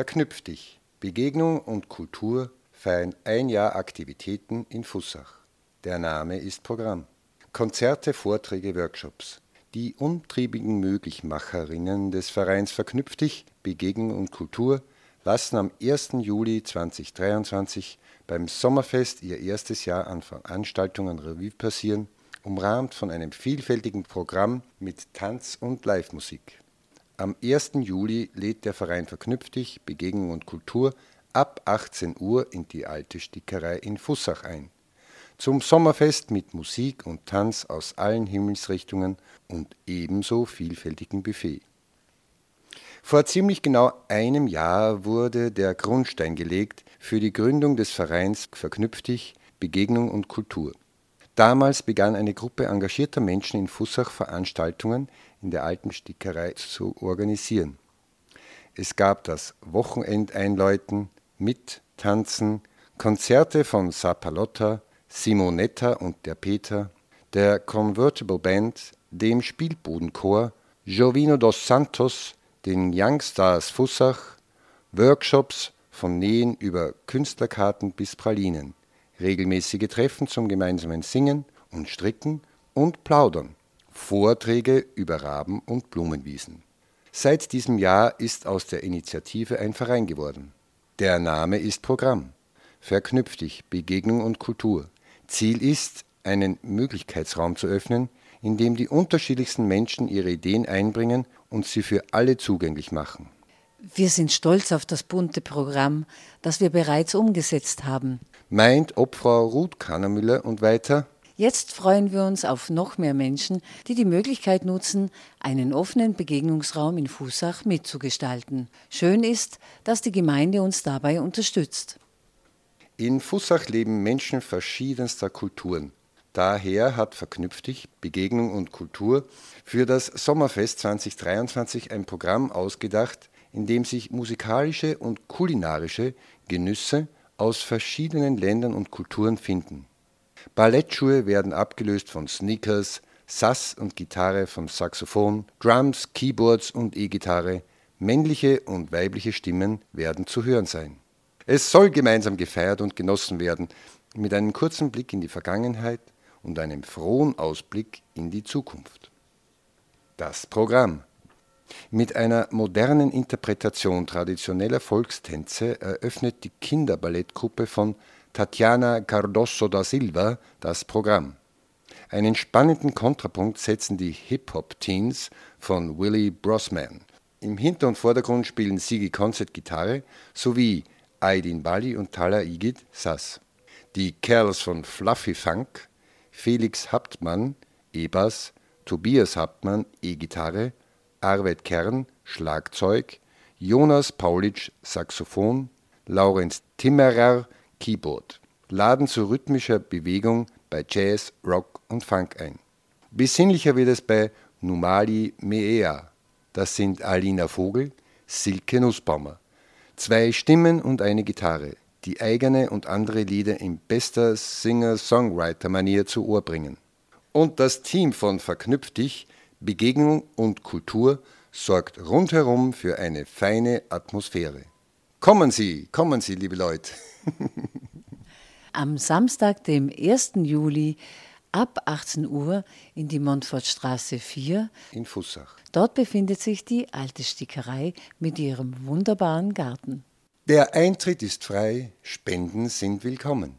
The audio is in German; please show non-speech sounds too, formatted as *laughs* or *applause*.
Verknüpf dich. Begegnung und Kultur feiern ein Jahr Aktivitäten in Fussach. Der Name ist Programm. Konzerte, Vorträge, Workshops. Die umtriebigen Möglichmacherinnen des Vereins Verknüpf dich, Begegnung und Kultur lassen am 1. Juli 2023 beim Sommerfest ihr erstes Jahr an Veranstaltungen Revue passieren, umrahmt von einem vielfältigen Programm mit Tanz und Livemusik. Am 1. Juli lädt der Verein Verknüpf dich, Begegnung und Kultur ab 18 Uhr in die alte Stickerei in Fussach ein. Zum Sommerfest mit Musik und Tanz aus allen Himmelsrichtungen und ebenso vielfältigen Buffet. Vor ziemlich genau einem Jahr wurde der Grundstein gelegt für die Gründung des Vereins Verknüpf dich, Begegnung und Kultur. Damals begann eine Gruppe engagierter Menschen in Fussach Veranstaltungen in der alten Stickerei zu organisieren. Es gab das Wochenendeinläuten mit Tanzen, Konzerte von Sapalotta, Simonetta und der Peter, der Convertible Band, dem Spielbodenchor, Jovino dos Santos, den Youngstars Fussach, Workshops von Nähen über Künstlerkarten bis Pralinen, regelmäßige Treffen zum gemeinsamen Singen und Stricken und Plaudern, Vorträge über Raben und Blumenwiesen. Seit diesem Jahr ist aus der Initiative ein Verein geworden. Der Name ist Programm. Verknüpf dich Begegnung und Kultur. Ziel ist, einen Möglichkeitsraum zu öffnen, in dem die unterschiedlichsten Menschen ihre Ideen einbringen und sie für alle zugänglich machen. Wir sind stolz auf das bunte Programm, das wir bereits umgesetzt haben. Meint Obfrau Ruth Kannermüller und weiter. Jetzt freuen wir uns auf noch mehr Menschen, die die Möglichkeit nutzen, einen offenen Begegnungsraum in Fußach mitzugestalten. Schön ist, dass die Gemeinde uns dabei unterstützt. In Fussach leben Menschen verschiedenster Kulturen. Daher hat Verknüpftig Begegnung und Kultur für das Sommerfest 2023 ein Programm ausgedacht, in dem sich musikalische und kulinarische Genüsse aus verschiedenen Ländern und Kulturen finden. Ballettschuhe werden abgelöst von Sneakers, Sass und Gitarre vom Saxophon, Drums, Keyboards und E-Gitarre, männliche und weibliche Stimmen werden zu hören sein. Es soll gemeinsam gefeiert und genossen werden, mit einem kurzen Blick in die Vergangenheit und einem frohen Ausblick in die Zukunft. Das Programm mit einer modernen Interpretation traditioneller Volkstänze eröffnet die Kinderballettgruppe von Tatjana Cardoso da Silva das Programm. Einen spannenden Kontrapunkt setzen die Hip-Hop-Teens von Willie Brosman. Im Hinter- und Vordergrund spielen Sigi Concert Gitarre sowie Aydin Bali und Tala Igit Sass. Die Kerls von Fluffy Funk, Felix Hauptmann E-Bass, Tobias Hauptmann E-Gitarre, Arvid Kern Schlagzeug, Jonas Paulitsch Saxophon, Laurenz Timmerer Keyboard laden zu rhythmischer Bewegung bei Jazz, Rock und Funk ein. Besinnlicher wird es bei Numali Meea. Das sind Alina Vogel, Silke Nussbaumer. Zwei Stimmen und eine Gitarre, die eigene und andere Lieder in bester Singer-Songwriter-Manier zu Ohr bringen. Und das Team von Verknüpf dich, Begegnung und Kultur sorgt rundherum für eine feine Atmosphäre. Kommen Sie, kommen Sie, liebe Leute. *laughs* Am Samstag, dem 1. Juli ab 18 Uhr in die Montfortstraße 4 in Fussach. Dort befindet sich die alte Stickerei mit ihrem wunderbaren Garten. Der Eintritt ist frei, Spenden sind willkommen.